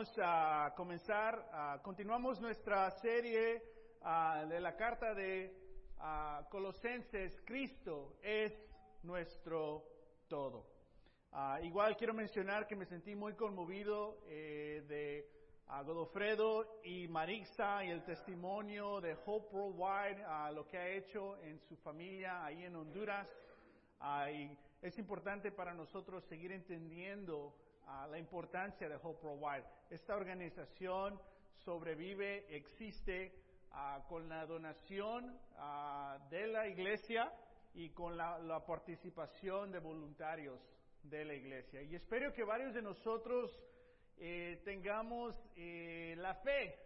vamos a comenzar, ah, continuamos nuestra serie ah, de la carta de ah, Colosenses, Cristo es nuestro todo. Igual quiero mencionar que me sentí muy conmovido eh, de Godofredo y Marixa y el testimonio de Hope Worldwide, lo que ha hecho en su familia ahí en Honduras. Y es importante para nosotros seguir entendiendo la importancia de Hope Worldwide. Esta organización sobrevive, existe ah, con la donación ah, de la iglesia y con la, la participación de voluntarios de la iglesia. Y espero que varios de nosotros eh, tengamos eh, la fe,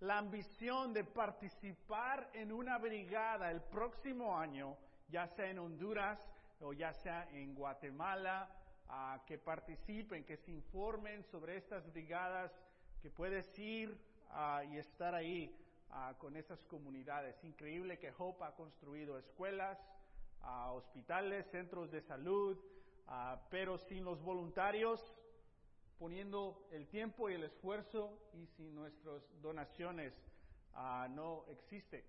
la ambición de participar en una brigada el próximo año, ya sea en Honduras o ya sea en Guatemala, ah, que participen, que se informen sobre estas brigadas, que puedes ir ah, y estar ahí ah, con esas comunidades. Increíble que Hope ha construido escuelas, ah, hospitales, centros de salud, pero sin los voluntarios, poniendo el tiempo y el esfuerzo y sin nuestras donaciones, no existe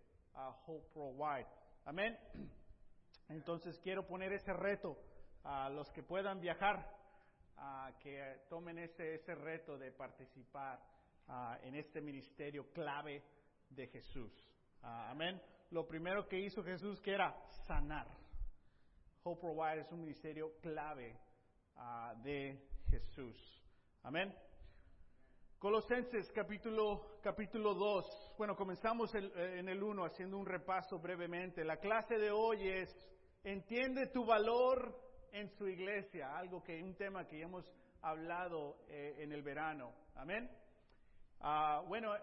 Hope Worldwide. Amén. Entonces quiero poner ese reto a los que puedan viajar, a que tomen ese, ese reto de participar ah, en este ministerio clave de Jesús. Ah, amén. Lo primero que hizo Jesús que era sanar. Hope Worldwide es un ministerio clave ah, de Jesús. Amén. Colosenses capítulo, capítulo 2. Bueno, comenzamos el- en el 1 haciendo un repaso brevemente. La clase de hoy es, entiende tu valor en su iglesia, algo que, un tema que hemos hablado eh, en el verano. Amén. Ah, bueno,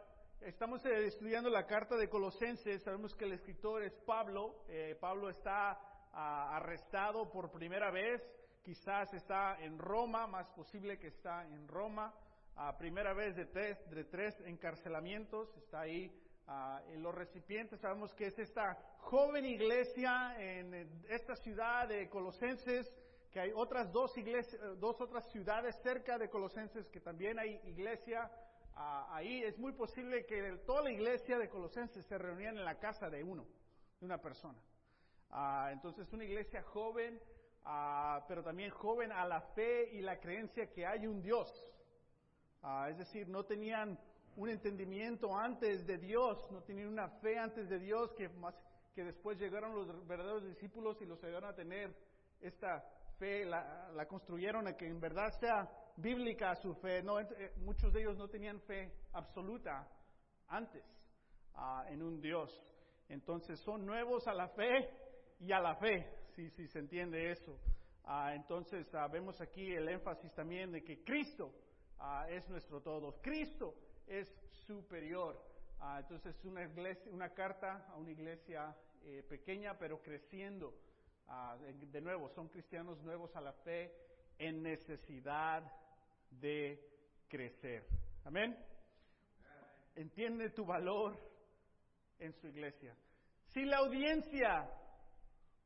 estamos eh, estudiando la carta de Colosenses, sabemos que el escritor es Pablo. Eh, Pablo está ah, arrestado por primera vez, quizás está en Roma, más posible que está en Roma a primera vez de tres, de tres encarcelamientos, está ahí ah, en los recipientes. Sabemos que es esta joven iglesia en esta ciudad de Colosenses, que hay otras dos, iglesias, eh, dos otras ciudades cerca de Colosenses que también hay iglesia. ah, ahí es muy posible que toda la iglesia de Colosenses se reunían en la casa de uno, de una persona. Ah, entonces, una iglesia joven, pero también joven a la fe y la creencia que hay un Dios. Es decir, no tenían un entendimiento antes de Dios, no tenían una fe antes de Dios que, más, que después llegaron los verdaderos discípulos y los ayudaron a tener esta fe, la, la construyeron a que en verdad sea bíblica su fe. No, eh, muchos de ellos no tenían fe absoluta antes ah, en un Dios. Entonces son nuevos a la fe y a la fe, si, si se entiende eso. Ah, entonces ah, vemos aquí el énfasis también de que Cristo es nuestro todo. Cristo es superior. Ah, entonces es una, iglesia, una carta a una iglesia eh, pequeña pero creciendo. Ah, de, nuevo, son cristianos nuevos a la fe en necesidad de crecer. Amén. Entiende tu valor en su iglesia. Si la audiencia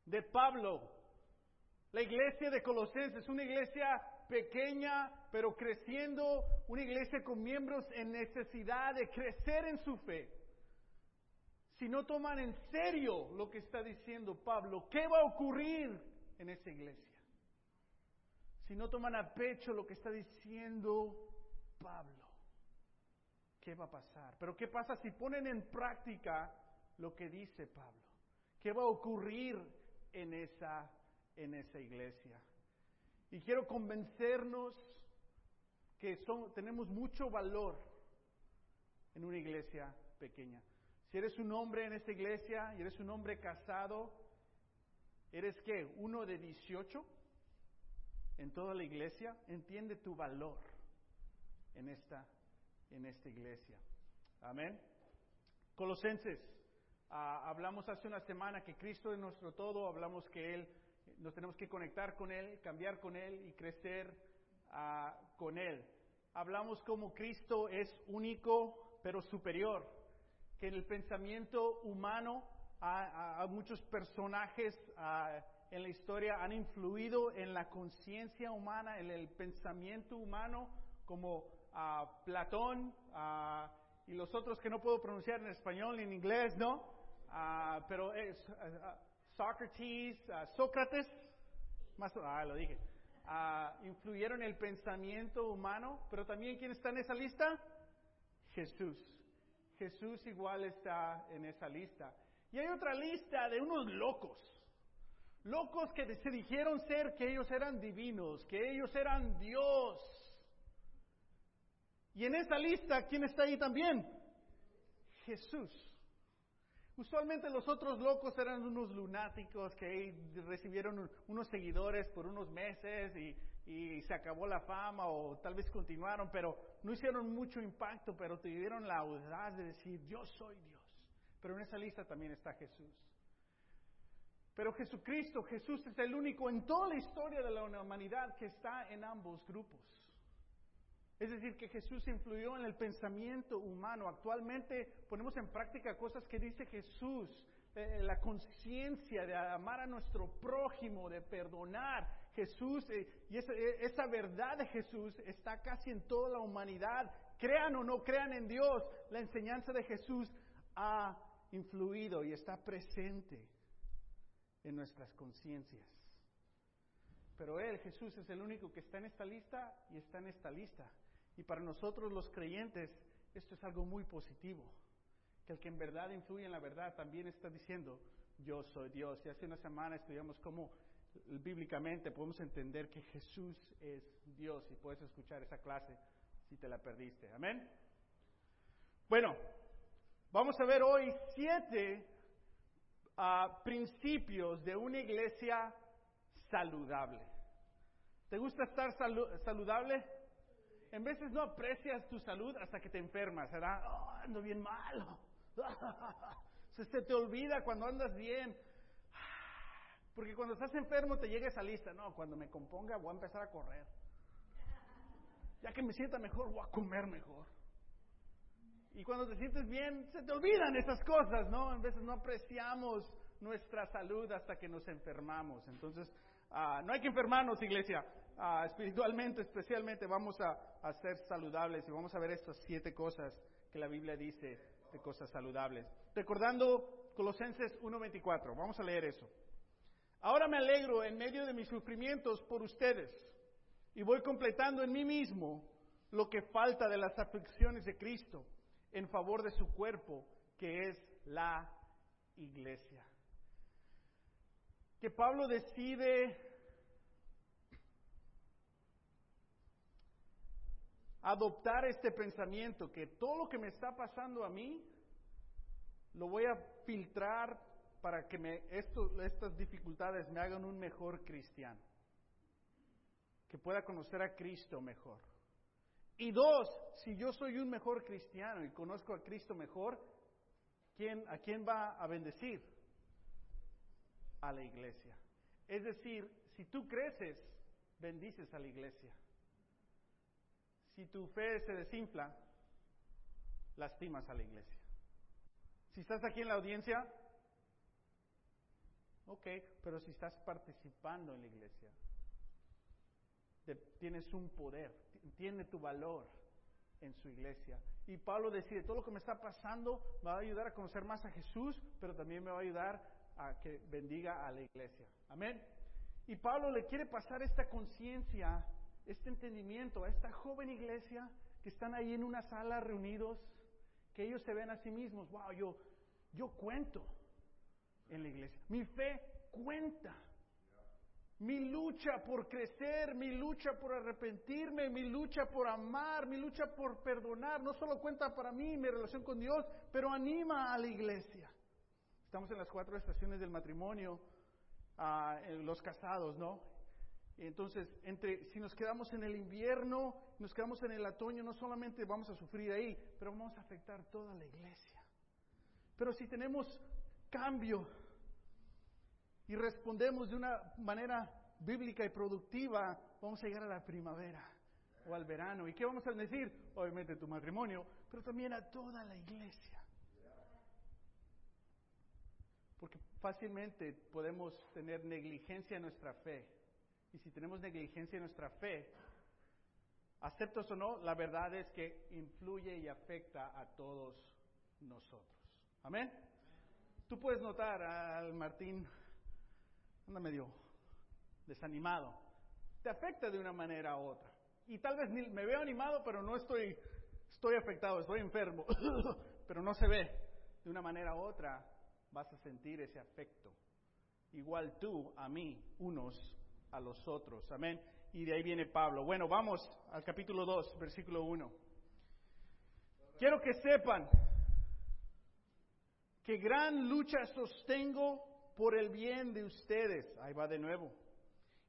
de Pablo, la iglesia de Colosenses, una iglesia pequeña pero creciendo, una iglesia con miembros en necesidad de crecer en su fe. Si no toman en serio lo que está diciendo Pablo, ¿qué va a ocurrir en esa iglesia? Si no toman a pecho lo que está diciendo Pablo, ¿qué va a pasar? Pero ¿qué pasa si ponen en práctica lo que dice Pablo? ¿Qué va a ocurrir en esa, en esa iglesia? Y quiero convencernos que son, tenemos mucho valor en una iglesia pequeña. Si eres un hombre en esta iglesia y eres un hombre casado, ¿eres qué? ¿Uno de 18 en toda la iglesia? Entiende tu valor en esta, en esta iglesia. Amén. Colosenses, ah, hablamos hace una semana que Cristo es nuestro todo, hablamos que Él, nos tenemos que conectar con Él, cambiar con Él y crecer ah, con Él. Hablamos como Cristo es único pero superior, que en el pensamiento humano a, a- a muchos personajes ah, en la historia han influido en la conciencia humana, en el pensamiento humano, como a Platón y los otros que no puedo pronunciar en español ni en inglés, ¿no? pero es Socrates, Sócrates, más, ah, lo dije, influyeron en el pensamiento humano, pero también ¿quién está en esa lista? Jesús. Jesús igual está en esa lista. Y hay otra lista de unos locos. Locos que se dijeron ser que ellos eran divinos, que ellos eran Dios. Y en esa lista, ¿quién está ahí también? Jesús. Usualmente los otros locos eran unos lunáticos que recibieron unos seguidores por unos meses y, se acabó la fama o tal vez continuaron, pero no hicieron mucho impacto, pero tuvieron la audaz de decir, yo soy Dios. Pero en esa lista también está Jesús. Pero Jesucristo, Jesús es el único en toda la historia de la humanidad que está en ambos grupos. Es decir, que Jesús influyó en el pensamiento humano. Actualmente ponemos en práctica cosas que dice Jesús, eh, la conciencia de amar a nuestro prójimo, de perdonar. Jesús, eh, y eh, esa verdad de Jesús está casi en toda la humanidad. Crean o no crean en Dios, la enseñanza de Jesús ha influido y está presente en nuestras conciencias. Pero Él, Jesús, es el único que está en esta lista y está en esta lista. Y para nosotros los creyentes, esto es algo muy positivo. Que el que en verdad influye en la verdad también está diciendo, yo soy Dios. Y hace una semana estudiamos cómo bíblicamente podemos entender que Jesús es Dios. Y puedes escuchar esa clase si te la perdiste. Amén. Bueno, vamos a ver hoy siete principios de una iglesia saludable. ¿Te gusta estar saludable? En veces no aprecias tu salud hasta que te enfermas, ¿verdad? Oh, ando bien malo. Se, te olvida cuando andas bien. Porque cuando estás enfermo te llega esa lista. No, cuando me componga voy a empezar a correr. Ya que me sienta mejor, voy a comer mejor. Y cuando te sientes bien, se te olvidan esas cosas, ¿no? A veces no apreciamos nuestra salud hasta que nos enfermamos. Entonces, ah, no hay que enfermarnos, iglesia. Ah, espiritualmente, especialmente, vamos a, a, ser saludables y vamos a ver estas siete cosas que la Biblia dice de cosas saludables. Recordando Colosenses 1.24, vamos a leer eso. Ahora me alegro en medio de mis sufrimientos por ustedes y voy completando en mí mismo lo que falta de las aflicciones de Cristo en favor de su cuerpo, que es la iglesia. Que Pablo decide adoptar este pensamiento, que todo lo que me está pasando a mí, lo voy a filtrar para que me, estas dificultades me hagan un mejor cristiano, que pueda conocer a Cristo mejor. Y dos, si yo soy un mejor cristiano y conozco a Cristo mejor, ¿quién, ¿a quién va a bendecir? A la iglesia. Es decir, si tú creces, bendices a la iglesia. Si tu fe se desinfla, lastimas a la iglesia. Si estás aquí en la audiencia, ok, pero si estás participando en la iglesia, tienes un poder, tiene tu valor en su iglesia. Y Pablo decide, todo lo que me está pasando me va a ayudar a conocer más a Jesús, pero también me va a ayudar a que bendiga a la iglesia. Amén. Y Pablo le quiere pasar esta conciencia, este entendimiento a esta joven iglesia que están ahí en una sala reunidos, que ellos se ven a sí mismos, wow, yo, yo cuento en la iglesia. Mi fe cuenta mi lucha por crecer, mi lucha por arrepentirme, mi lucha por amar, mi lucha por perdonar, no solo cuenta para mí mi relación con Dios, pero anima a la iglesia. Estamos en las cuatro estaciones del matrimonio, ah, los casados, ¿no? Entonces, entre, si nos quedamos en el invierno, nos quedamos en el otoño, no solamente vamos a sufrir ahí, pero vamos a afectar toda la iglesia. Pero si tenemos cambio, y respondemos de una manera bíblica y productiva, vamos a llegar a la primavera o al verano. ¿Y qué vamos a decir? Obviamente tu matrimonio, pero también a toda la iglesia. Porque fácilmente podemos tener negligencia en nuestra fe. Y si tenemos negligencia en nuestra fe, aceptas o no, la verdad es que influye y afecta a todos nosotros. Amén. Tú puedes notar al Martín, anda medio desanimado. Te afecta de una manera u otra. Y tal vez me veo animado, pero no estoy, estoy afectado, estoy enfermo. pero no se ve. De una manera u otra vas a sentir ese afecto. Igual tú a mí, unos a los otros. Amén. Y de ahí viene Pablo. Bueno, vamos al capítulo 2, versículo 1. Quiero que sepan que gran lucha sostengo por el bien de ustedes. Ahí va de nuevo.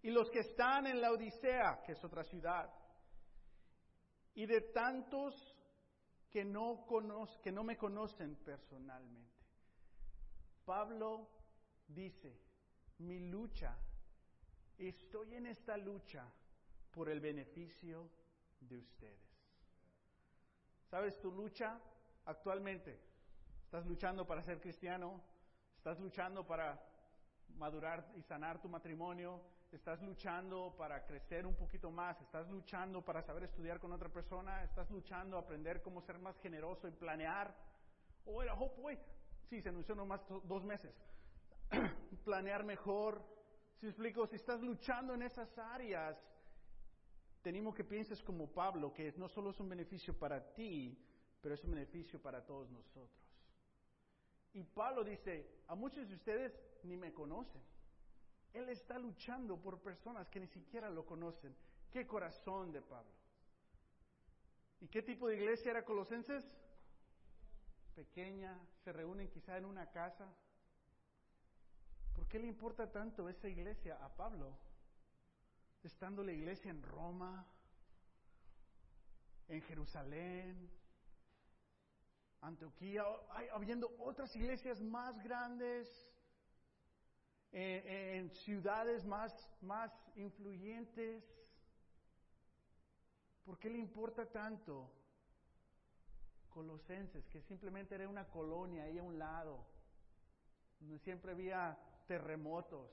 Y los que están en la Odisea, que es otra ciudad. Y de tantos que no, que no me conocen personalmente. Pablo dice, mi lucha, estoy en esta lucha por el beneficio de ustedes. ¿Sabes tu lucha actualmente? ¿Estás luchando para ser cristiano? ¿Estás luchando para madurar y sanar tu matrimonio? ¿Estás luchando para crecer un poquito más? ¿Estás luchando para saber estudiar con otra persona? ¿Estás luchando a aprender cómo ser más generoso y planear? ¿O era Hope Way? Sí, se anunció nomás dos meses. planear mejor. Si explico, si estás luchando en esas áreas, tenemos que pienses como Pablo, que no solo es un beneficio para ti, pero es un beneficio para todos nosotros. Y Pablo dice, a muchos de ustedes ni me conocen. Él está luchando por personas que ni siquiera lo conocen. Qué corazón de Pablo. ¿Y qué tipo de iglesia era Colosenses? Pequeña, se reúnen quizá en una casa. ¿Por qué le importa tanto esa iglesia a Pablo? Estando la iglesia en Roma, en Jerusalén, Antioquía, habiendo otras iglesias más grandes, en, ciudades más, más influyentes. ¿Por qué le importa tanto? Colosenses, que simplemente era una colonia ahí a un lado, donde siempre había terremotos,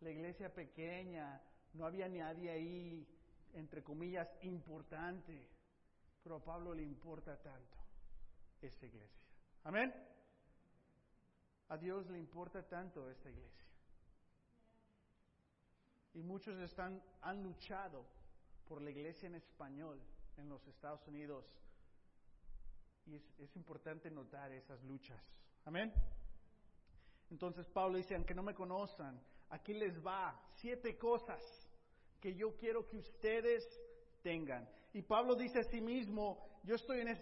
la iglesia pequeña, no había nadie ahí, entre comillas, importante, pero a Pablo le importa tanto esta iglesia. Amén. A Dios le importa tanto esta iglesia. Y muchos están, han luchado por la iglesia en español en los Estados Unidos. Y es, es importante notar esas luchas. Amén. Entonces Pablo dice, aunque no me conozcan, aquí les va siete cosas que yo quiero que ustedes tengan. Y Pablo dice a sí mismo, yo estoy en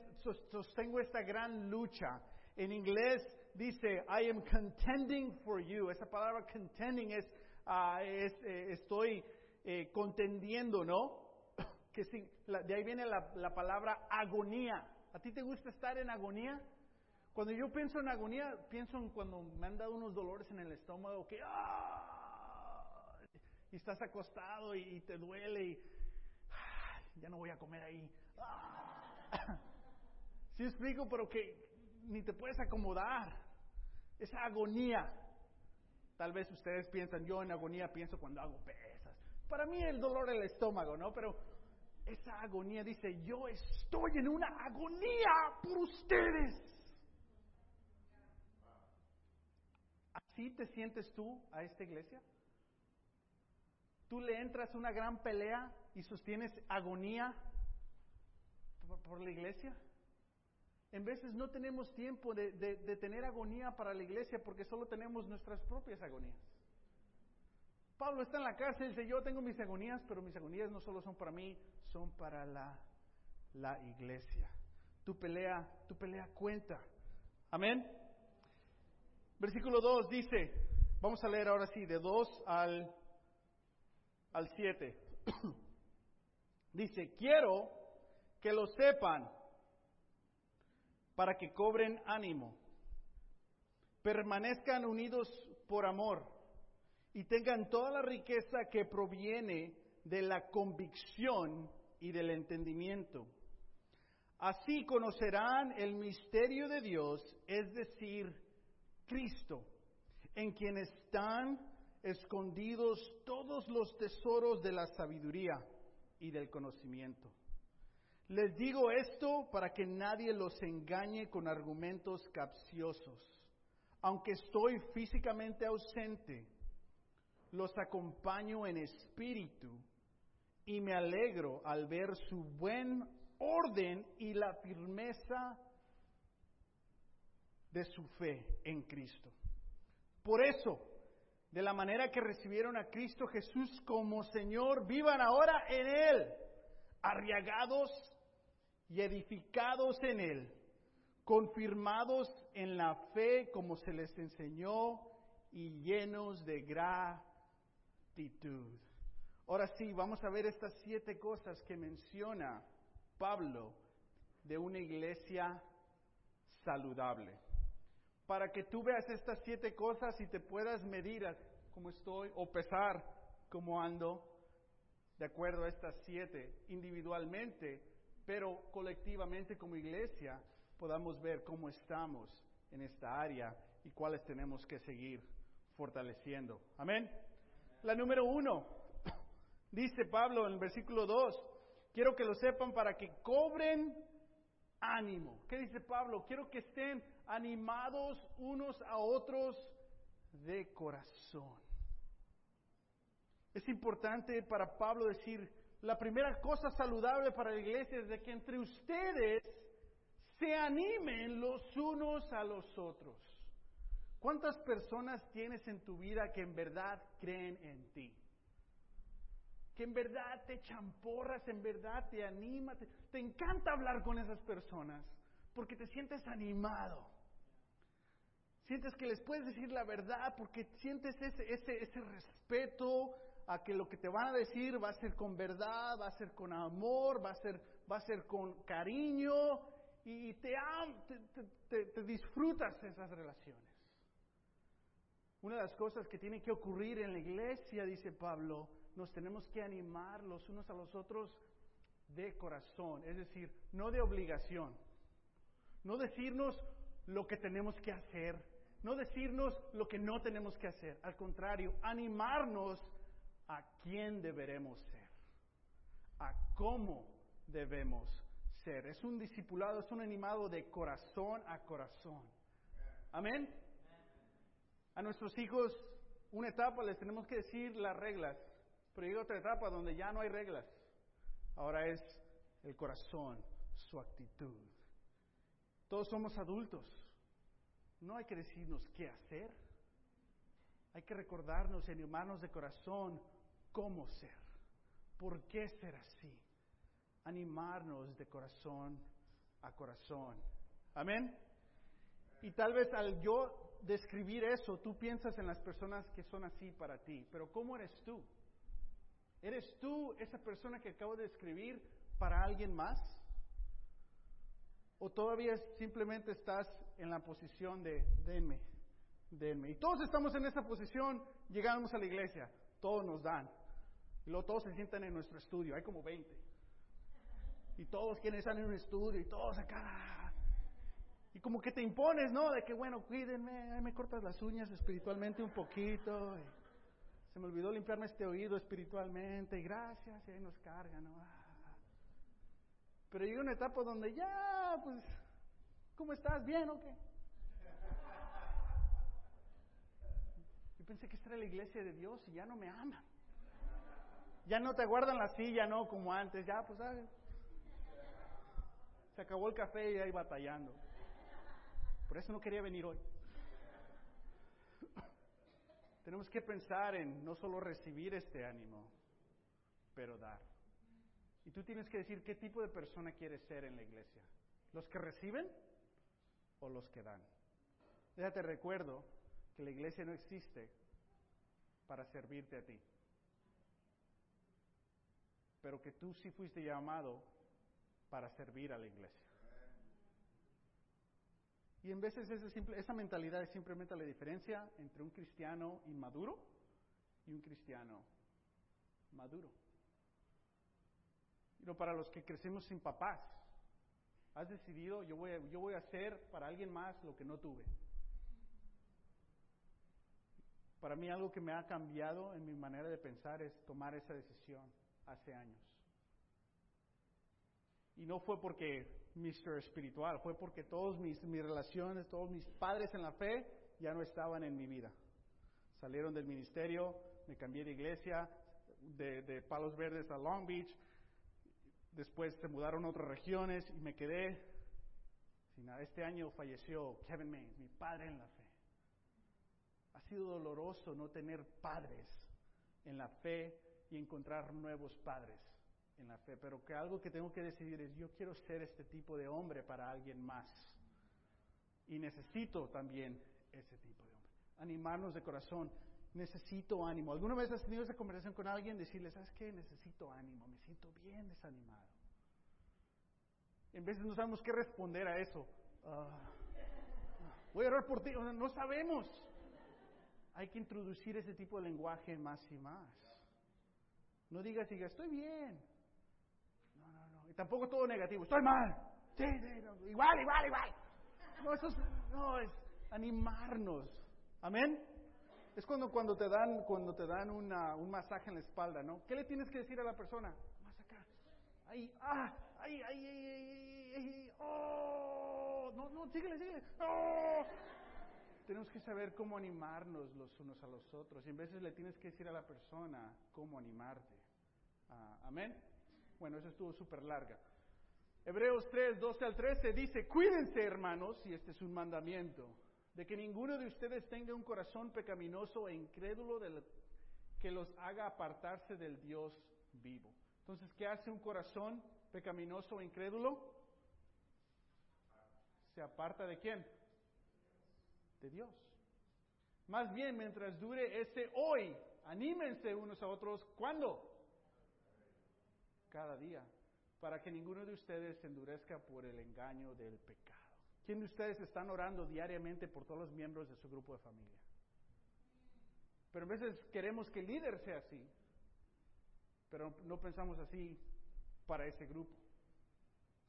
sostengo esta gran lucha. En inglés dice, I am contending for you. Esa palabra contending es, ah, es eh, estoy eh, contendiendo, ¿no? que de ahí viene la, la palabra agonía. ¿A ti te gusta estar en agonía? Cuando yo pienso en agonía, pienso en cuando me han dado unos dolores en el estómago que ¡ah! y estás acostado y, te duele y ya no voy a comer ahí. Si explico, pero que ni te puedes acomodar. Esa agonía. Tal vez ustedes piensan, yo en agonía pienso cuando hago pesas. Para mí el dolor del estómago, ¿no? Pero esa agonía dice, yo estoy en una agonía por ustedes. ¿Así te sientes tú a esta iglesia? ¿Tú le entras una gran pelea y sostienes agonía por la iglesia? En veces no tenemos tiempo de, tener agonía para la iglesia porque solo tenemos nuestras propias agonías. Pablo está en la cárcel dice, yo tengo mis agonías, pero mis agonías no solo son para mí, son para la, la iglesia. Tu pelea, tu pelea cuenta. Amén. Versículo 2 dice, vamos a leer ahora sí, de 2 al, al 7. dice, quiero que lo sepan para que cobren ánimo, permanezcan unidos por amor y tengan toda la riqueza que proviene de la convicción y del entendimiento. Así conocerán el misterio de Dios, es decir, Cristo, en quien están escondidos todos los tesoros de la sabiduría y del conocimiento. Les digo esto para que nadie los engañe con argumentos capciosos. Aunque estoy físicamente ausente, los acompaño en espíritu y me alegro al ver su buen orden y la firmeza de su fe en Cristo. Por eso, de la manera que recibieron a Cristo Jesús como Señor, vivan ahora en Él, arriagados y edificados en Él, confirmados en la fe como se les enseñó y llenos de gratitud. Ahora sí, vamos a ver estas siete cosas que menciona Pablo de una iglesia saludable. Para que tú veas estas siete cosas y te puedas medir cómo estoy o pesar cómo ando, de acuerdo a estas siete individualmente, pero colectivamente como iglesia podamos ver cómo estamos en esta área y cuáles tenemos que seguir fortaleciendo. Amén. La número uno, dice Pablo en el versículo 2, quiero que lo sepan para que cobren ánimo. ¿Qué dice Pablo? Quiero que estén animados unos a otros de corazón. Es importante para Pablo decir, la primera cosa saludable para la iglesia es de que entre ustedes se animen los unos a los otros. ¿Cuántas personas tienes en tu vida que en verdad creen en ti? Que en verdad te champorras, en verdad te anima, te, te encanta hablar con esas personas porque te sientes animado. Sientes que les puedes decir la verdad porque sientes ese, ese, ese respeto, a que lo que te van a decir va a ser con verdad, va a ser con amor, va a ser, va a ser con cariño y te, te, te, disfrutas esas relaciones. Una de las cosas que tiene que ocurrir en la iglesia, dice Pablo, nos tenemos que animar los unos a los otros de corazón, es decir, no de obligación, no decirnos lo que tenemos que hacer, no decirnos lo que no tenemos que hacer, al contrario, animarnos a quién deberemos ser, a cómo debemos ser. Es un discipulado, es un animado de corazón a corazón. Amén. A nuestros hijos, una etapa les tenemos que decir las reglas, pero llega otra etapa donde ya no hay reglas. Ahora es el corazón, su actitud. Todos somos adultos. No hay que decirnos qué hacer. Hay que recordarnos, en hermanos de corazón, cómo ser, por qué ser así, animarnos de corazón a corazón. Amén. Y tal vez al yo describir eso, tú piensas en las personas que son así para ti, pero ¿cómo eres tú? ¿Eres tú esa persona que acabo de describir para alguien más? ¿O todavía simplemente estás en la posición de denme, denme? Y todos estamos en esa posición, llegamos a la iglesia, todos nos dan. Y luego todos se sientan en nuestro estudio, hay como 20. Y todos quienes están en un estudio y todos acá. Y como que te impones, ¿no? De que, bueno, cuídenme, me cortas las uñas espiritualmente un poquito. se me olvidó limpiarme este oído espiritualmente. Y gracias, y ahí nos cargan, ¿no? Pero llega una etapa donde ya, pues, ¿cómo estás? ¿Bien o qué? Yo pensé que esta era la iglesia de Dios y ya no me aman. Ya no te guardan la silla, no como antes. Ya, pues, se acabó el café y ahí batallando. Por eso no quería venir hoy. Tenemos que pensar en no solo recibir este ánimo, pero dar. Y tú tienes que decir qué tipo de persona quieres ser en la iglesia. ¿Los que reciben o los que dan? Déjate recuerdo que la iglesia no existe para servirte a ti pero que tú sí fuiste llamado para servir a la iglesia. Y en veces esa, mentalidad es simplemente la diferencia entre un cristiano inmaduro y un cristiano maduro. Pero para los que crecemos sin papás, has decidido, yo voy, yo voy a hacer para alguien más lo que no tuve. Para mí algo que me ha cambiado en mi manera de pensar es tomar esa decisión hace años. Y no fue porque Mr. Espiritual, fue porque todas mis, relaciones, todos mis padres en la fe ya no estaban en mi vida. Salieron del ministerio, me cambié de iglesia, de, Palos Verdes a Long Beach, después se mudaron a otras regiones y me quedé. Este año falleció Kevin Mays, mi padre en la fe. Ha sido doloroso no tener padres en la fe y encontrar nuevos padres en la fe, pero que algo que tengo que decidir es yo quiero ser este tipo de hombre para alguien más. Y necesito también ese tipo de hombre. Animarnos de corazón. Necesito ánimo. ¿Alguna vez has tenido esa conversación con alguien? Decirle, ¿sabes qué? Necesito ánimo. Me siento bien desanimado. En veces no sabemos qué responder a eso. Ah, voy a orar por ti. No sabemos. Hay que introducir ese tipo de lenguaje más y más. No digas, diga, estoy bien. No, no, no. Tampoco todo negativo. Estoy mal. Sí, sí, igual, igual, igual. No, eso es, no, es animarnos. Amén. Es cuando, cuando te dan, cuando te dan una, un masaje en la espalda, ¿no? ¿Qué le tienes que decir a la persona? Más acá. Ahí, ah, ahí, ahí, ahí, ahí, ahí, oh, no, no, síguele, síguele. Oh. Tenemos que saber cómo animarnos los unos a los otros. Y en veces le tienes que decir a la persona cómo animarte. Ah, Amén. Bueno, eso estuvo súper larga. Hebreos 3, 12 al 13 dice, cuídense hermanos, y este es un mandamiento, de que ninguno de ustedes tenga un corazón pecaminoso e incrédulo que los haga apartarse del Dios vivo. Entonces, ¿qué hace un corazón pecaminoso e incrédulo? ¿Se aparta de quién? De Dios. Más bien, mientras dure ese hoy, anímense unos a otros. ¿Cuándo? Cada día. Para que ninguno de ustedes se endurezca por el engaño del pecado. ¿Quién de ustedes están orando diariamente por todos los miembros de su grupo de familia? Pero a veces queremos que el líder sea así, pero no pensamos así para ese grupo.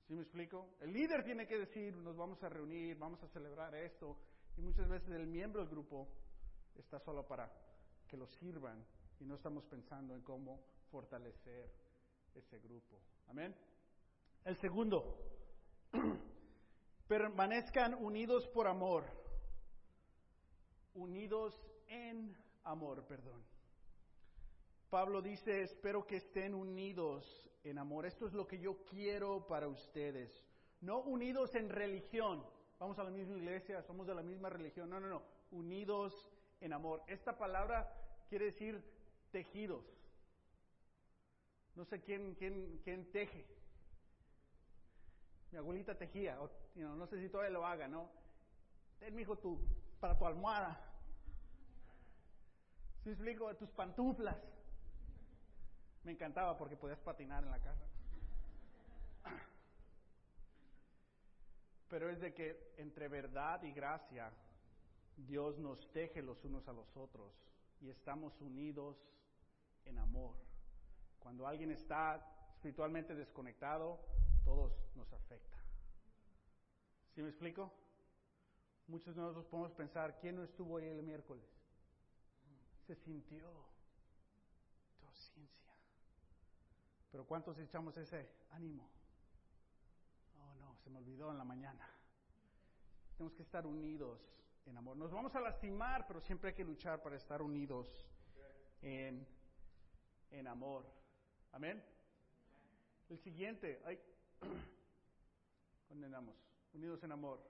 ¿Sí me explico? El líder tiene que decir, nos vamos a reunir, vamos a celebrar esto, y muchas veces el miembro del grupo está solo para que lo sirvan y no estamos pensando en cómo fortalecer ese grupo. Amén. El segundo, permanezcan unidos por amor, unidos en amor, perdón. Pablo dice, espero que estén unidos en amor. Esto es lo que yo quiero para ustedes. No unidos en religión. Vamos a la misma iglesia, somos de la misma religión. No, no, no. Unidos en amor. Esta palabra quiere decir tejidos. No sé quién, quién, quién teje. Mi abuelita tejía, o, no sé si todavía lo haga, ¿no? Ten, mi hijo, tu, para tu almohada. ¿Sí explico? Tus pantuflas. Me encantaba porque podías patinar en la casa. Pero es de que entre verdad y gracia Dios nos teje los unos a los otros y estamos unidos en amor. Cuando alguien está espiritualmente desconectado, todos nos afecta. ¿Sí me explico? Muchos de nosotros podemos pensar, ¿quién no estuvo ahí el miércoles? Se sintió. Todo ciencia. Pero ¿cuántos echamos ese ánimo? Oh no, se me olvidó en la mañana. Tenemos que estar unidos en amor. Nos vamos a lastimar, pero siempre hay que luchar para estar unidos en, en amor. Amén. El siguiente, ay, condenamos, unidos en amor.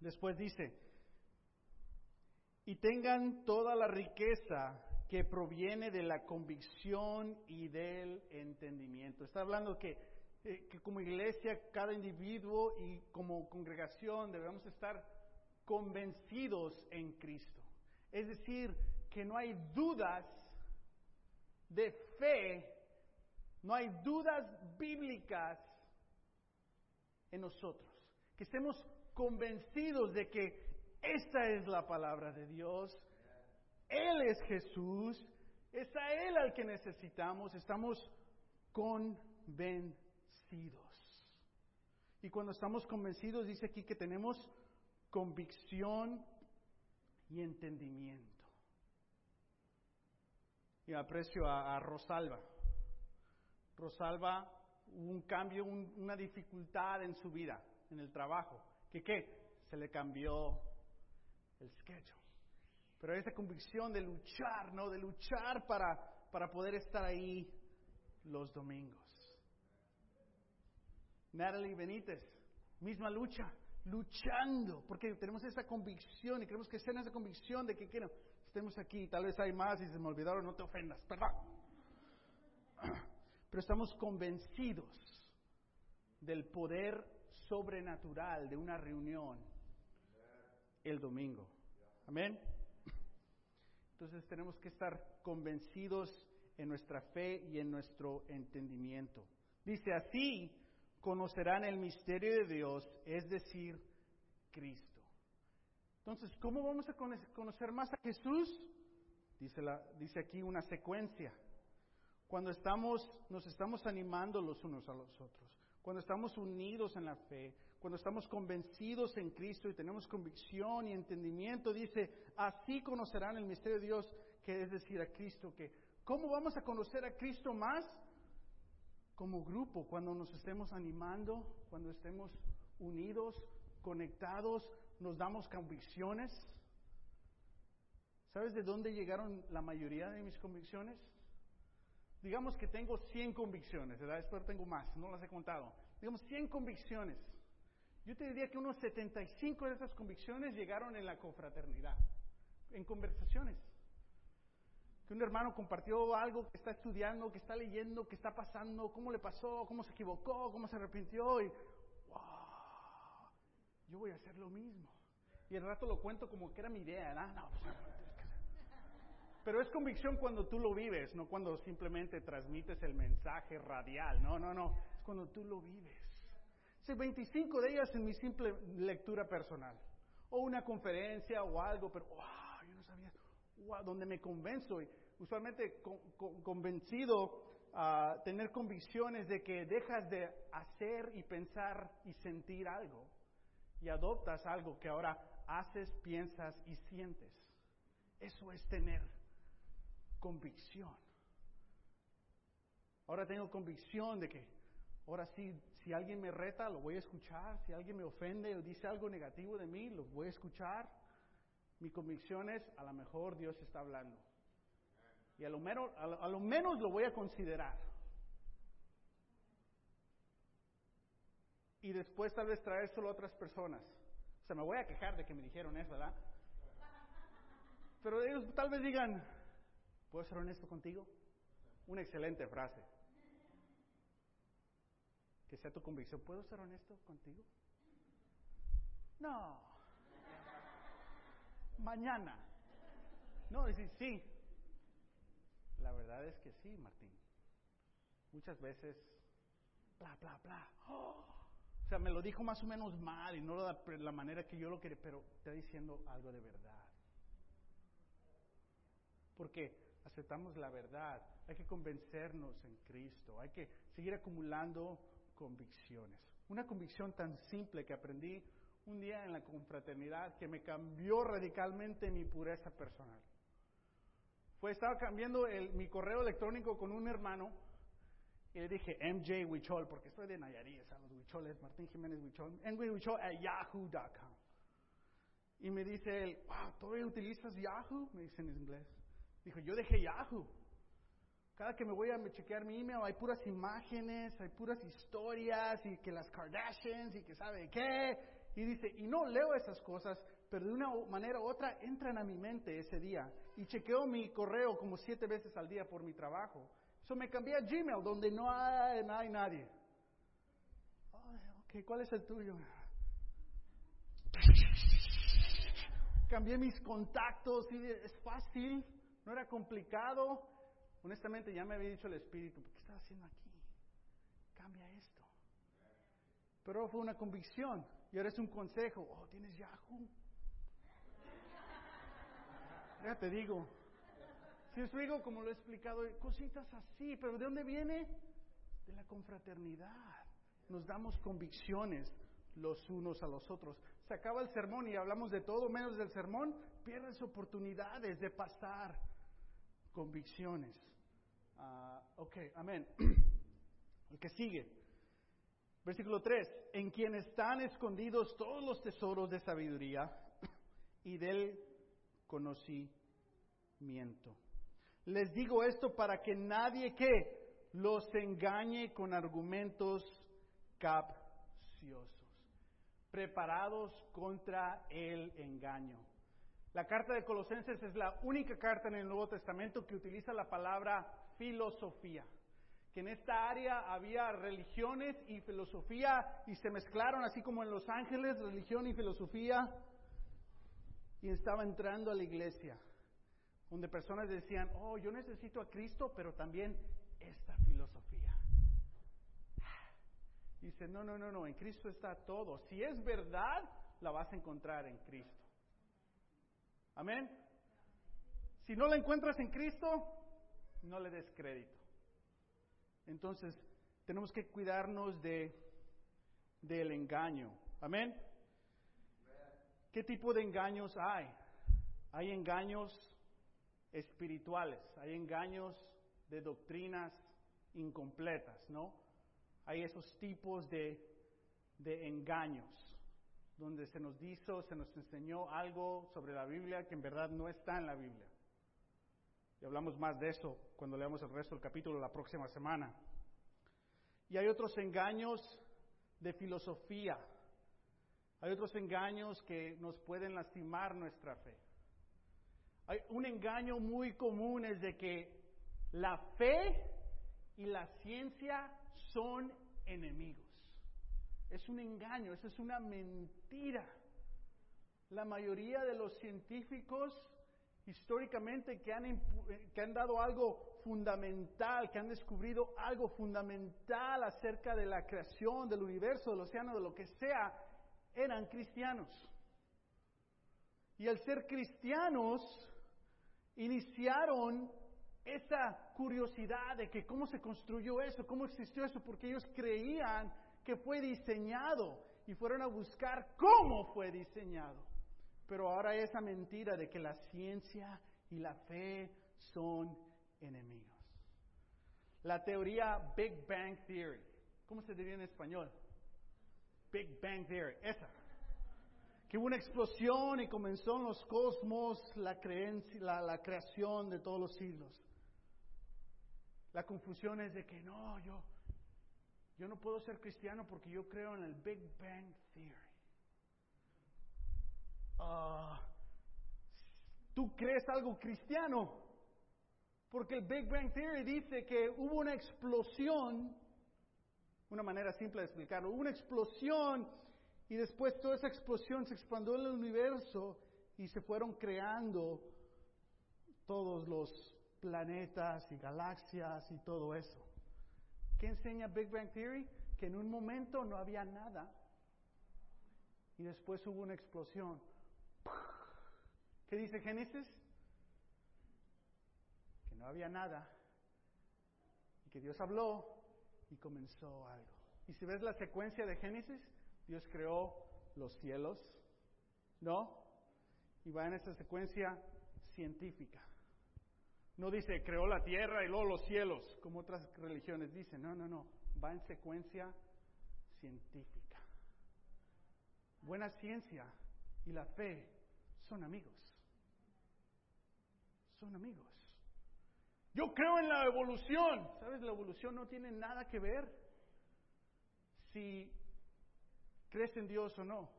Después dice, y tengan toda la riqueza que proviene de la convicción y del entendimiento. Está hablando que, eh, que como iglesia, cada individuo y como congregación debemos estar convencidos en Cristo. Es decir, que no hay dudas de fe, no hay dudas bíblicas en nosotros. Que estemos convencidos de que esta es la palabra de Dios, Él es Jesús, es a Él al que necesitamos, estamos convencidos. Y cuando estamos convencidos, dice aquí que tenemos convicción y entendimiento. Y aprecio a, a Rosalba. Rosalba un cambio, una dificultad en su vida, en el trabajo. ¿Que qué? Se le cambió el schedule. Pero esa convicción de luchar, ¿no? De luchar para, para poder estar ahí los domingos. Natalie Benítez, misma lucha, luchando, porque tenemos esa convicción y queremos que sea esa convicción de que quiero, estemos aquí, tal vez hay más y se me olvidaron, no te ofendas, perdón. Pero estamos convencidos del poder sobrenatural de una reunión el domingo. Amén. Entonces tenemos que estar convencidos en nuestra fe y en nuestro entendimiento. Dice así, conocerán el misterio de Dios, es decir, Cristo. Entonces, ¿cómo vamos a conocer más a Jesús? Dice, la, dice aquí una secuencia. Cuando estamos, nos estamos animando los unos a los otros, cuando estamos unidos en la fe, cuando estamos convencidos en Cristo y tenemos convicción y entendimiento, dice, así conocerán el misterio de Dios, que es decir, a Cristo, que ¿cómo vamos a conocer a Cristo más? Como grupo, cuando nos estemos animando, cuando estemos unidos, conectados, nos damos convicciones. ¿Sabes de dónde llegaron la mayoría de mis convicciones? Digamos que tengo 100 convicciones, ¿verdad? Espero tengo más, no las he contado. Digamos 100 convicciones. Yo te diría que unos 75 de esas convicciones llegaron en la confraternidad, en conversaciones. Que un hermano compartió algo que está estudiando, que está leyendo, que está pasando, cómo le pasó, cómo se equivocó, cómo se arrepintió y yo voy a hacer lo mismo. Y el rato lo cuento como que era mi idea, ¿verdad? No, pues, pero es convicción cuando tú lo vives, no cuando simplemente transmites el mensaje radial. No, no, no. Es cuando tú lo vives. 25 de ellas en mi simple lectura personal. O una conferencia o algo, pero wow, yo no sabía, wow, donde me convenzo. Y usualmente convencido a tener convicciones de que dejas de hacer y pensar y sentir algo y adoptas algo que ahora haces, piensas y sientes. Eso es tener convicción. Ahora tengo convicción de que ahora sí si alguien me reta, lo voy a escuchar. Si alguien me ofende o dice algo negativo de mí, lo voy a escuchar. Mi convicción es, a lo mejor Dios está hablando. Y a lo a lo, menos lo voy a considerar. Y después tal vez traer solo a otras personas. O sea, me voy a quejar de que me dijeron eso, ¿verdad? Pero ellos tal vez digan, ¿puedo ser honesto contigo? Una excelente frase que sea tu convicción. ¿Puedo ser honesto contigo? No. Mañana. No, decir sí. La verdad es que sí, Martín. Muchas veces, bla, bla, bla. O sea, me lo dijo más o menos mal y no la, la manera que yo lo quería, pero está diciendo algo de verdad. Porque aceptamos la verdad, hay que convencernos en Cristo, hay que seguir acumulando convicciones. Una convicción tan simple que aprendí un día en la confraternidad que me cambió radicalmente mi pureza personal. Fue, estaba cambiando el, mi correo electrónico con un hermano y le dije MJ Huichol, porque estoy de Nayarit, ¿sabes? Huichol es Martín Jiménez Huichol, MJ Huichol at yahoo.com. Y me dice él, wow, ¿todavía utilizas Yahoo? Me dice en inglés. Dijo, yo dejé Yahoo. Cada que me voy a chequear mi email hay puras imágenes, hay puras historias y que las Kardashians y que sabe qué. Y dice, y no leo esas cosas, pero de una manera u otra entran a mi mente ese día. Y chequeo mi correo como siete veces al día por mi trabajo. Eso me cambié a Gmail, donde no hay, nadie. ok, ¿cuál es el tuyo? Cambié mis contactos es fácil, no era complicado. Honestamente ya me había dicho el Espíritu, ¿qué estás haciendo aquí? Cambia esto. Pero fue una convicción y ahora es un consejo. Oh, tienes Yahoo. Ya te digo. Si digo, como lo he explicado, cositas así, pero ¿de dónde viene? De la confraternidad. Nos damos convicciones los unos a los otros. Se acaba el sermón y hablamos de todo menos del sermón, pierdes oportunidades de pasar convicciones. Uh, ok, amén. El que sigue. Versículo 3. En quien están escondidos todos los tesoros de sabiduría y del conocimiento. Les digo esto para que nadie que los engañe con argumentos capciosos, preparados contra el engaño. La carta de Colosenses es la única carta en el Nuevo Testamento que utiliza la palabra filosofía. Que en esta área había religiones y filosofía y se mezclaron, así como en Los Ángeles, religión y filosofía. Y estaba entrando a la iglesia, donde personas decían, oh, yo necesito a Cristo, pero también esta filosofía. Dice, no, no, no, no, en Cristo está todo. Si es verdad, la vas a encontrar en Cristo. Amén. Si no la encuentras en Cristo, no le des crédito. Entonces, tenemos que cuidarnos de del engaño. Amén. ¿Qué tipo de engaños hay? Hay engaños espirituales, hay engaños de doctrinas incompletas, ¿no? Hay esos tipos de, de engaños donde se nos dijo, se nos enseñó algo sobre la Biblia que en verdad no está en la Biblia. Y hablamos más de eso cuando leamos el resto del capítulo la próxima semana. Y hay otros engaños de filosofía. Hay otros engaños que nos pueden lastimar nuestra fe. Hay un engaño muy común es de que la fe y la ciencia son enemigos. Es un engaño, eso es una mentira. La mayoría de los científicos históricamente que han, que han dado algo fundamental, que han descubrido algo fundamental acerca de la creación del universo, del océano, de lo que sea, eran cristianos. Y al ser cristianos, iniciaron esa curiosidad de que cómo se construyó eso, cómo existió eso, porque ellos creían que fue diseñado y fueron a buscar cómo fue diseñado. Pero ahora esa mentira de que la ciencia y la fe son enemigos. La teoría Big Bang Theory. ¿Cómo se diría en español? Big Bang Theory. Esa. Que hubo una explosión y comenzó en los cosmos la, creencia, la, la creación de todos los siglos. La confusión es de que no, yo, yo no puedo ser cristiano porque yo creo en el Big Bang Theory. Ah, ¿Tú crees algo cristiano? Porque el Big Bang Theory dice que hubo una explosión, una manera simple de explicarlo, hubo una explosión y después toda esa explosión se expandió en el universo y se fueron creando todos los planetas y galaxias y todo eso. ¿Qué enseña Big Bang Theory? Que en un momento no había nada y después hubo una explosión. ¿Qué dice Génesis? Que no había nada y que Dios habló y comenzó algo. Y si ves la secuencia de Génesis, Dios creó los cielos, ¿no? Y va en esa secuencia científica. No dice creó la tierra y luego los cielos, como otras religiones dicen. No, no, no. Va en secuencia científica. Buena ciencia y la fe son amigos. Son amigos. Yo creo en la evolución. ¿Sabes? La evolución no tiene nada que ver si crees en Dios o no.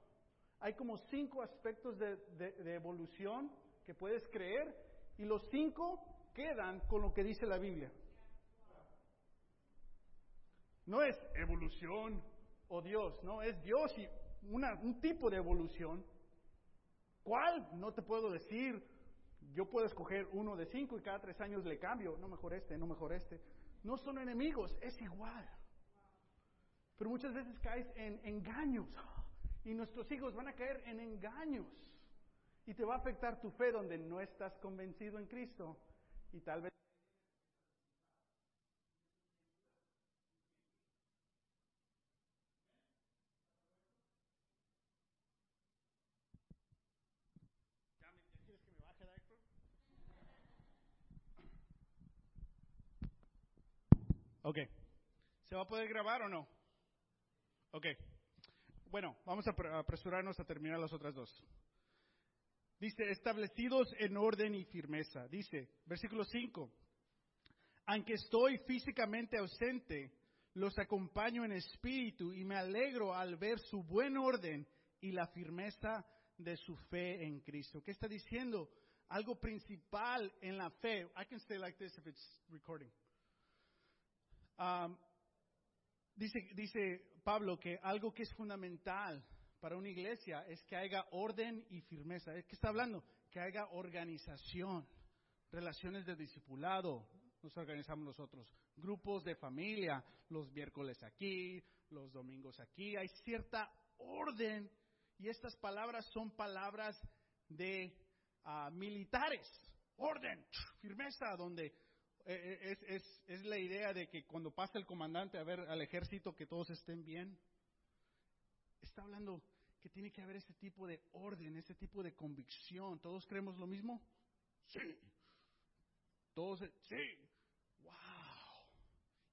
Hay como cinco aspectos de, de evolución que puedes creer y los cinco quedan con lo que dice la Biblia. No es evolución o Dios, no, es Dios y un tipo de evolución. ¿Cuál? No te puedo decir. Yo puedo escoger uno de cinco y cada tres años le cambio. No mejor este, no mejor este. No son enemigos, es igual. Pero muchas veces caes en engaños. Y nuestros hijos van a caer en engaños. Y te va a afectar tu fe donde no estás convencido en Cristo y tal vez. Ok. ¿Se va a poder grabar o no? Ok. Bueno, vamos a apresurarnos a terminar las otras dos. Dice, establecidos en orden y firmeza. Dice, versículo 5, aunque estoy físicamente ausente, los acompaño en espíritu y me alegro al ver su buen orden y la firmeza de su fe en Cristo. ¿Qué está diciendo? Algo principal en la fe. I can say like this if it's recording. Um, dice, dice Pablo que algo que es fundamental para una iglesia es que haya orden y firmeza. ¿Qué está hablando? Que haya organización, relaciones de discipulado. Nos organizamos nosotros, grupos de familia, los miércoles aquí, los domingos aquí. Hay cierta orden y estas palabras son palabras de ah, militares. Orden, firmeza, donde es, es, es la idea de que cuando pasa el comandante a ver al ejército que todos estén bien está hablando que tiene que haber ese tipo de orden, ese tipo de convicción. ¿Todos creemos lo mismo? Sí. Todos, sí. Wow.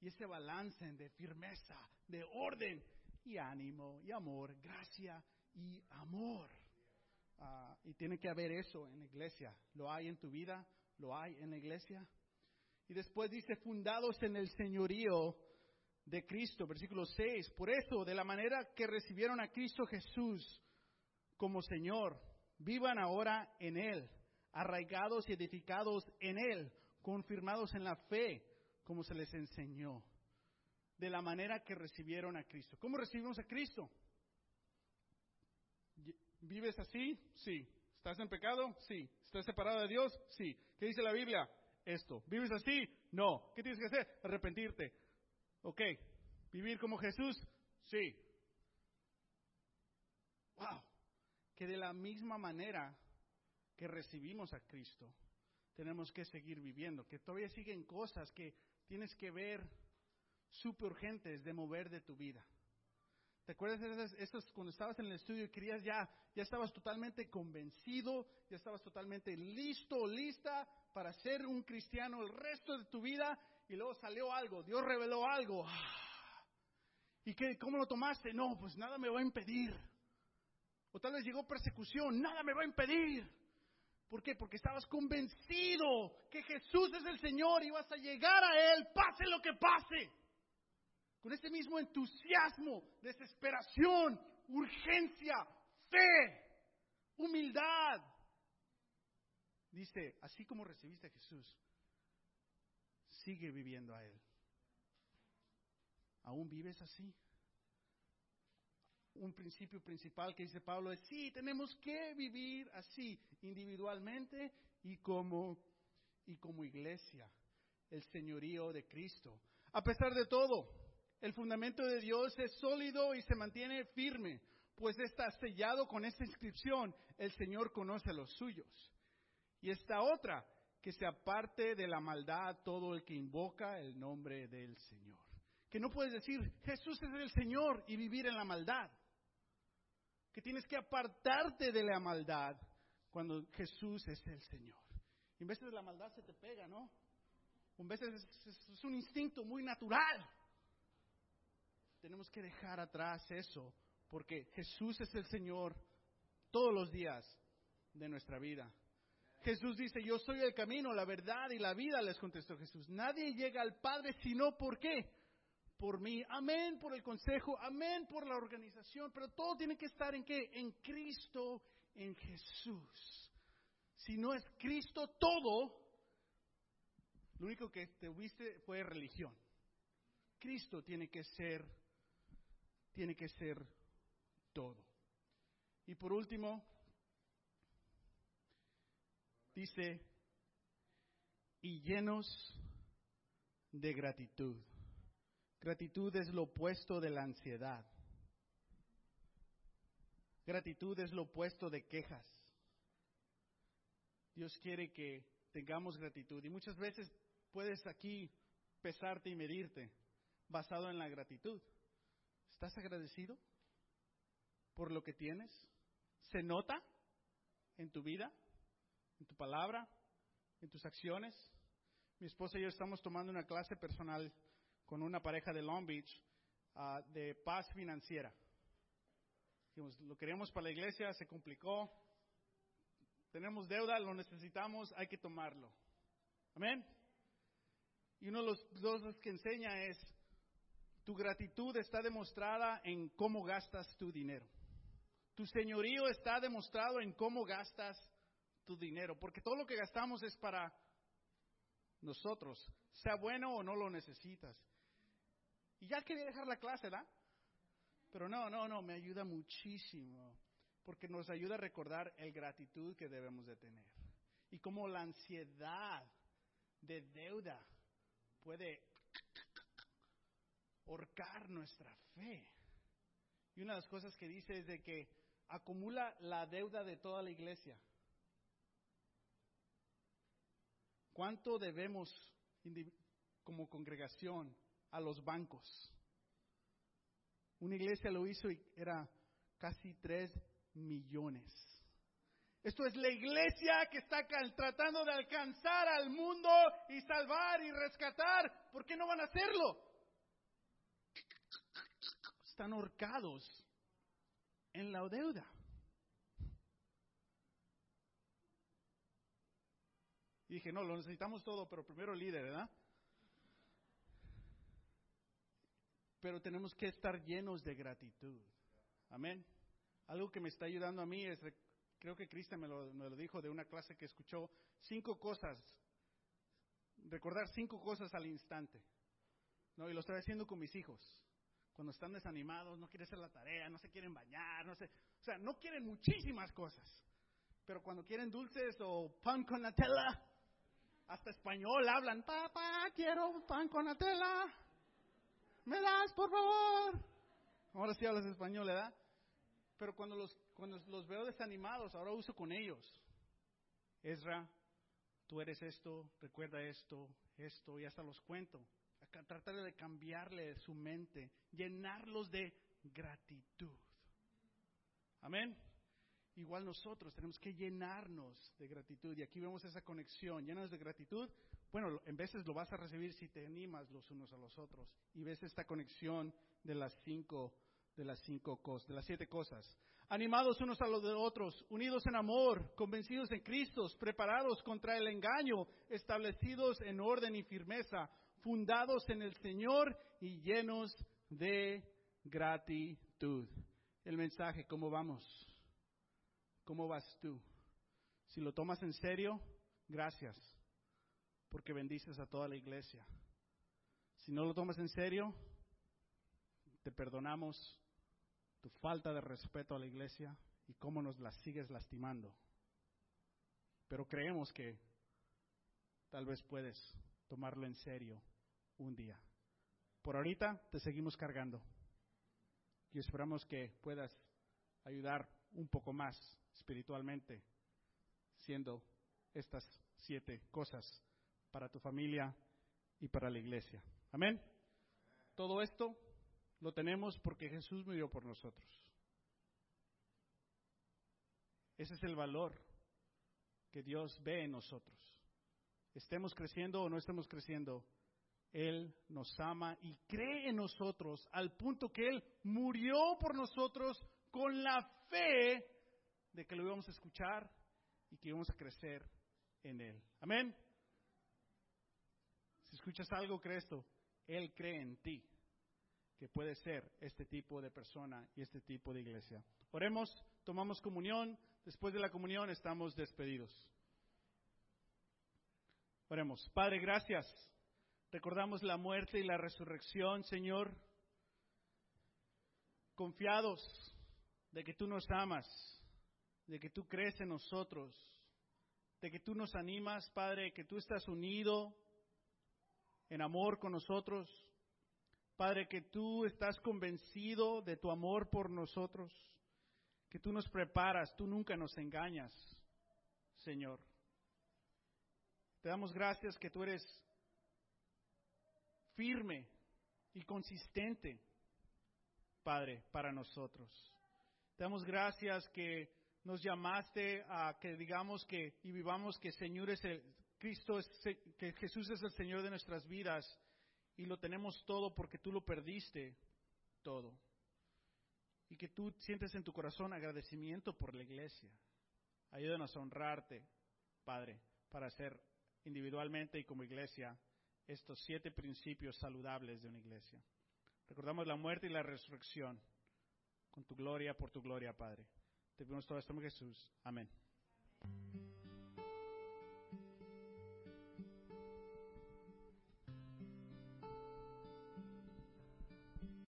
Y ese balance de firmeza, de orden y ánimo y amor, gracia y amor. Ah, y tiene que haber eso en iglesia. ¿Lo hay en tu vida? ¿Lo hay en la iglesia? Y después dice, fundados en el señorío de Cristo, versículo 6. Por eso, de la manera que recibieron a Cristo Jesús como Señor, vivan ahora en Él, arraigados y edificados en Él, confirmados en la fe, como se les enseñó, de la manera que recibieron a Cristo. ¿Cómo recibimos a Cristo? ¿Vives así? Sí. ¿Estás en pecado? Sí. ¿Estás separado de Dios? Sí. ¿Qué dice la Biblia? Esto. ¿Vives así? No. ¿Qué tienes que hacer? Arrepentirte. Ok, ¿vivir como Jesús? Sí. Wow. Que de la misma manera que recibimos a Cristo, tenemos que seguir viviendo, que todavía siguen cosas que tienes que ver súper urgentes de mover de tu vida. ¿Te acuerdas de esas, cuando estabas en el estudio y querías ya, ya estabas totalmente convencido, ya estabas totalmente listo, lista para ser un cristiano el resto de tu vida y luego salió algo, Dios reveló algo. ¿Y qué, cómo lo tomaste? No, pues nada me va a impedir. O tal vez llegó persecución, nada me va a impedir. ¿Por qué? Porque estabas convencido que Jesús es el Señor y vas a llegar a Él, pase lo que pase. Con ese mismo entusiasmo, desesperación, urgencia, fe, humildad. Dice, así como recibiste a Jesús, sigue viviendo a Él. ¿Aún vives así? Un principio principal que dice Pablo es, sí, tenemos que vivir así, individualmente y como, y como iglesia, el señorío de Cristo. A pesar de todo, el fundamento de Dios es sólido y se mantiene firme, pues está sellado con esta inscripción, el Señor conoce a los suyos. Y esta otra, que se aparte de la maldad todo el que invoca el nombre del Señor. Que no puedes decir, Jesús es el Señor y vivir en la maldad. Que tienes que apartarte de la maldad cuando Jesús es el Señor. Y en veces la maldad se te pega, ¿no? En veces es un instinto muy natural. Tenemos que dejar atrás eso, porque Jesús es el Señor todos los días de nuestra vida. Jesús dice, yo soy el camino, la verdad y la vida, les contestó Jesús. Nadie llega al Padre sino por qué. Por mí. Amén por el consejo, amén por la organización, pero todo tiene que estar en qué? En Cristo, en Jesús. Si no es Cristo todo, lo único que tuviste fue religión. Cristo tiene que ser, tiene que ser todo. Y por último, dice, y llenos de gratitud. Gratitud es lo opuesto de la ansiedad. Gratitud es lo opuesto de quejas. Dios quiere que tengamos gratitud y muchas veces puedes aquí pesarte y medirte basado en la gratitud. ¿Estás agradecido por lo que tienes? ¿Se nota en tu vida? en tu palabra, en tus acciones. Mi esposa y yo estamos tomando una clase personal con una pareja de Long Beach ah, de paz financiera. Dijimos, lo queríamos para la iglesia, se complicó. Tenemos deuda, lo necesitamos, hay que tomarlo. Amén. Y uno de los dos que enseña es, tu gratitud está demostrada en cómo gastas tu dinero. Tu señorío está demostrado en cómo gastas tu dinero, porque todo lo que gastamos es para nosotros, sea bueno o no lo necesitas. Y ya quería dejar la clase, ¿verdad? Pero no, no, no, me ayuda muchísimo, porque nos ayuda a recordar el gratitud que debemos de tener. Y cómo la ansiedad de deuda puede horcar nuestra fe. Y una de las cosas que dice es de que acumula la deuda de toda la iglesia. ¿Cuánto debemos como congregación a los bancos? Una iglesia lo hizo y era casi tres millones. Esto es la iglesia que está tratando de alcanzar al mundo y salvar y rescatar. ¿Por qué no van a hacerlo? Están horcados en la deuda. Y dije, no, lo necesitamos todo, pero primero líder, ¿verdad? Pero tenemos que estar llenos de gratitud. Amén. Algo que me está ayudando a mí es, creo que Cristian me lo, me lo dijo de una clase que escuchó, cinco cosas, recordar cinco cosas al instante. ¿no? Y lo estoy haciendo con mis hijos. Cuando están desanimados, no quieren hacer la tarea, no se quieren bañar, no sé. O sea, no quieren muchísimas cosas. Pero cuando quieren dulces o pan con Nutella, hasta español hablan, papá, quiero pan con Nutella. ¿Me das, por favor? Ahora sí hablas español, ¿verdad? Pero cuando los, cuando los veo desanimados, ahora uso con ellos. Ezra, tú eres esto, recuerda esto, esto, y hasta los cuento. Tratar de cambiarle su mente, llenarlos de gratitud. Amén. Igual nosotros tenemos que llenarnos de gratitud. Y aquí vemos esa conexión. Llenos de gratitud. Bueno, en veces lo vas a recibir si te animas los unos a los otros. Y ves esta conexión de las cinco, de las cinco cosas, de las siete cosas. Animados unos a los de otros, unidos en amor, convencidos en Cristo, preparados contra el engaño, establecidos en orden y firmeza, fundados en el Señor y llenos de gratitud. El mensaje, ¿cómo vamos? ¿Cómo vas tú? Si lo tomas en serio, gracias, porque bendices a toda la iglesia. Si no lo tomas en serio, te perdonamos tu falta de respeto a la iglesia y cómo nos la sigues lastimando. Pero creemos que tal vez puedes tomarlo en serio un día. Por ahorita te seguimos cargando y esperamos que puedas ayudar un poco más espiritualmente siendo estas siete cosas para tu familia y para la iglesia. Amén. Todo esto lo tenemos porque Jesús murió por nosotros. Ese es el valor que Dios ve en nosotros. Estemos creciendo o no estemos creciendo, Él nos ama y cree en nosotros al punto que Él murió por nosotros con la fe de que lo íbamos a escuchar y que íbamos a crecer en Él. Amén. Si escuchas algo, cree esto. Él cree en ti que puede ser este tipo de persona y este tipo de iglesia. Oremos, tomamos comunión, después de la comunión estamos despedidos. Oremos, Padre, gracias. Recordamos la muerte y la resurrección, Señor, confiados de que tú nos amas, de que tú crees en nosotros, de que tú nos animas, Padre, que tú estás unido en amor con nosotros. Padre, que tú estás convencido de tu amor por nosotros, que tú nos preparas, tú nunca nos engañas, Señor. Te damos gracias que tú eres firme y consistente, Padre, para nosotros. Te damos gracias que nos llamaste a que digamos que y vivamos que Señor es el Cristo es, que Jesús es el Señor de nuestras vidas y lo tenemos todo porque tú lo perdiste todo. Y que tú sientes en tu corazón agradecimiento por la iglesia. Ayúdanos a honrarte, Padre, para hacer individualmente y como iglesia estos siete principios saludables de una iglesia. Recordamos la muerte y la resurrección con tu gloria, por tu gloria, Padre. Te pedimos todo esto Jesús. Amén.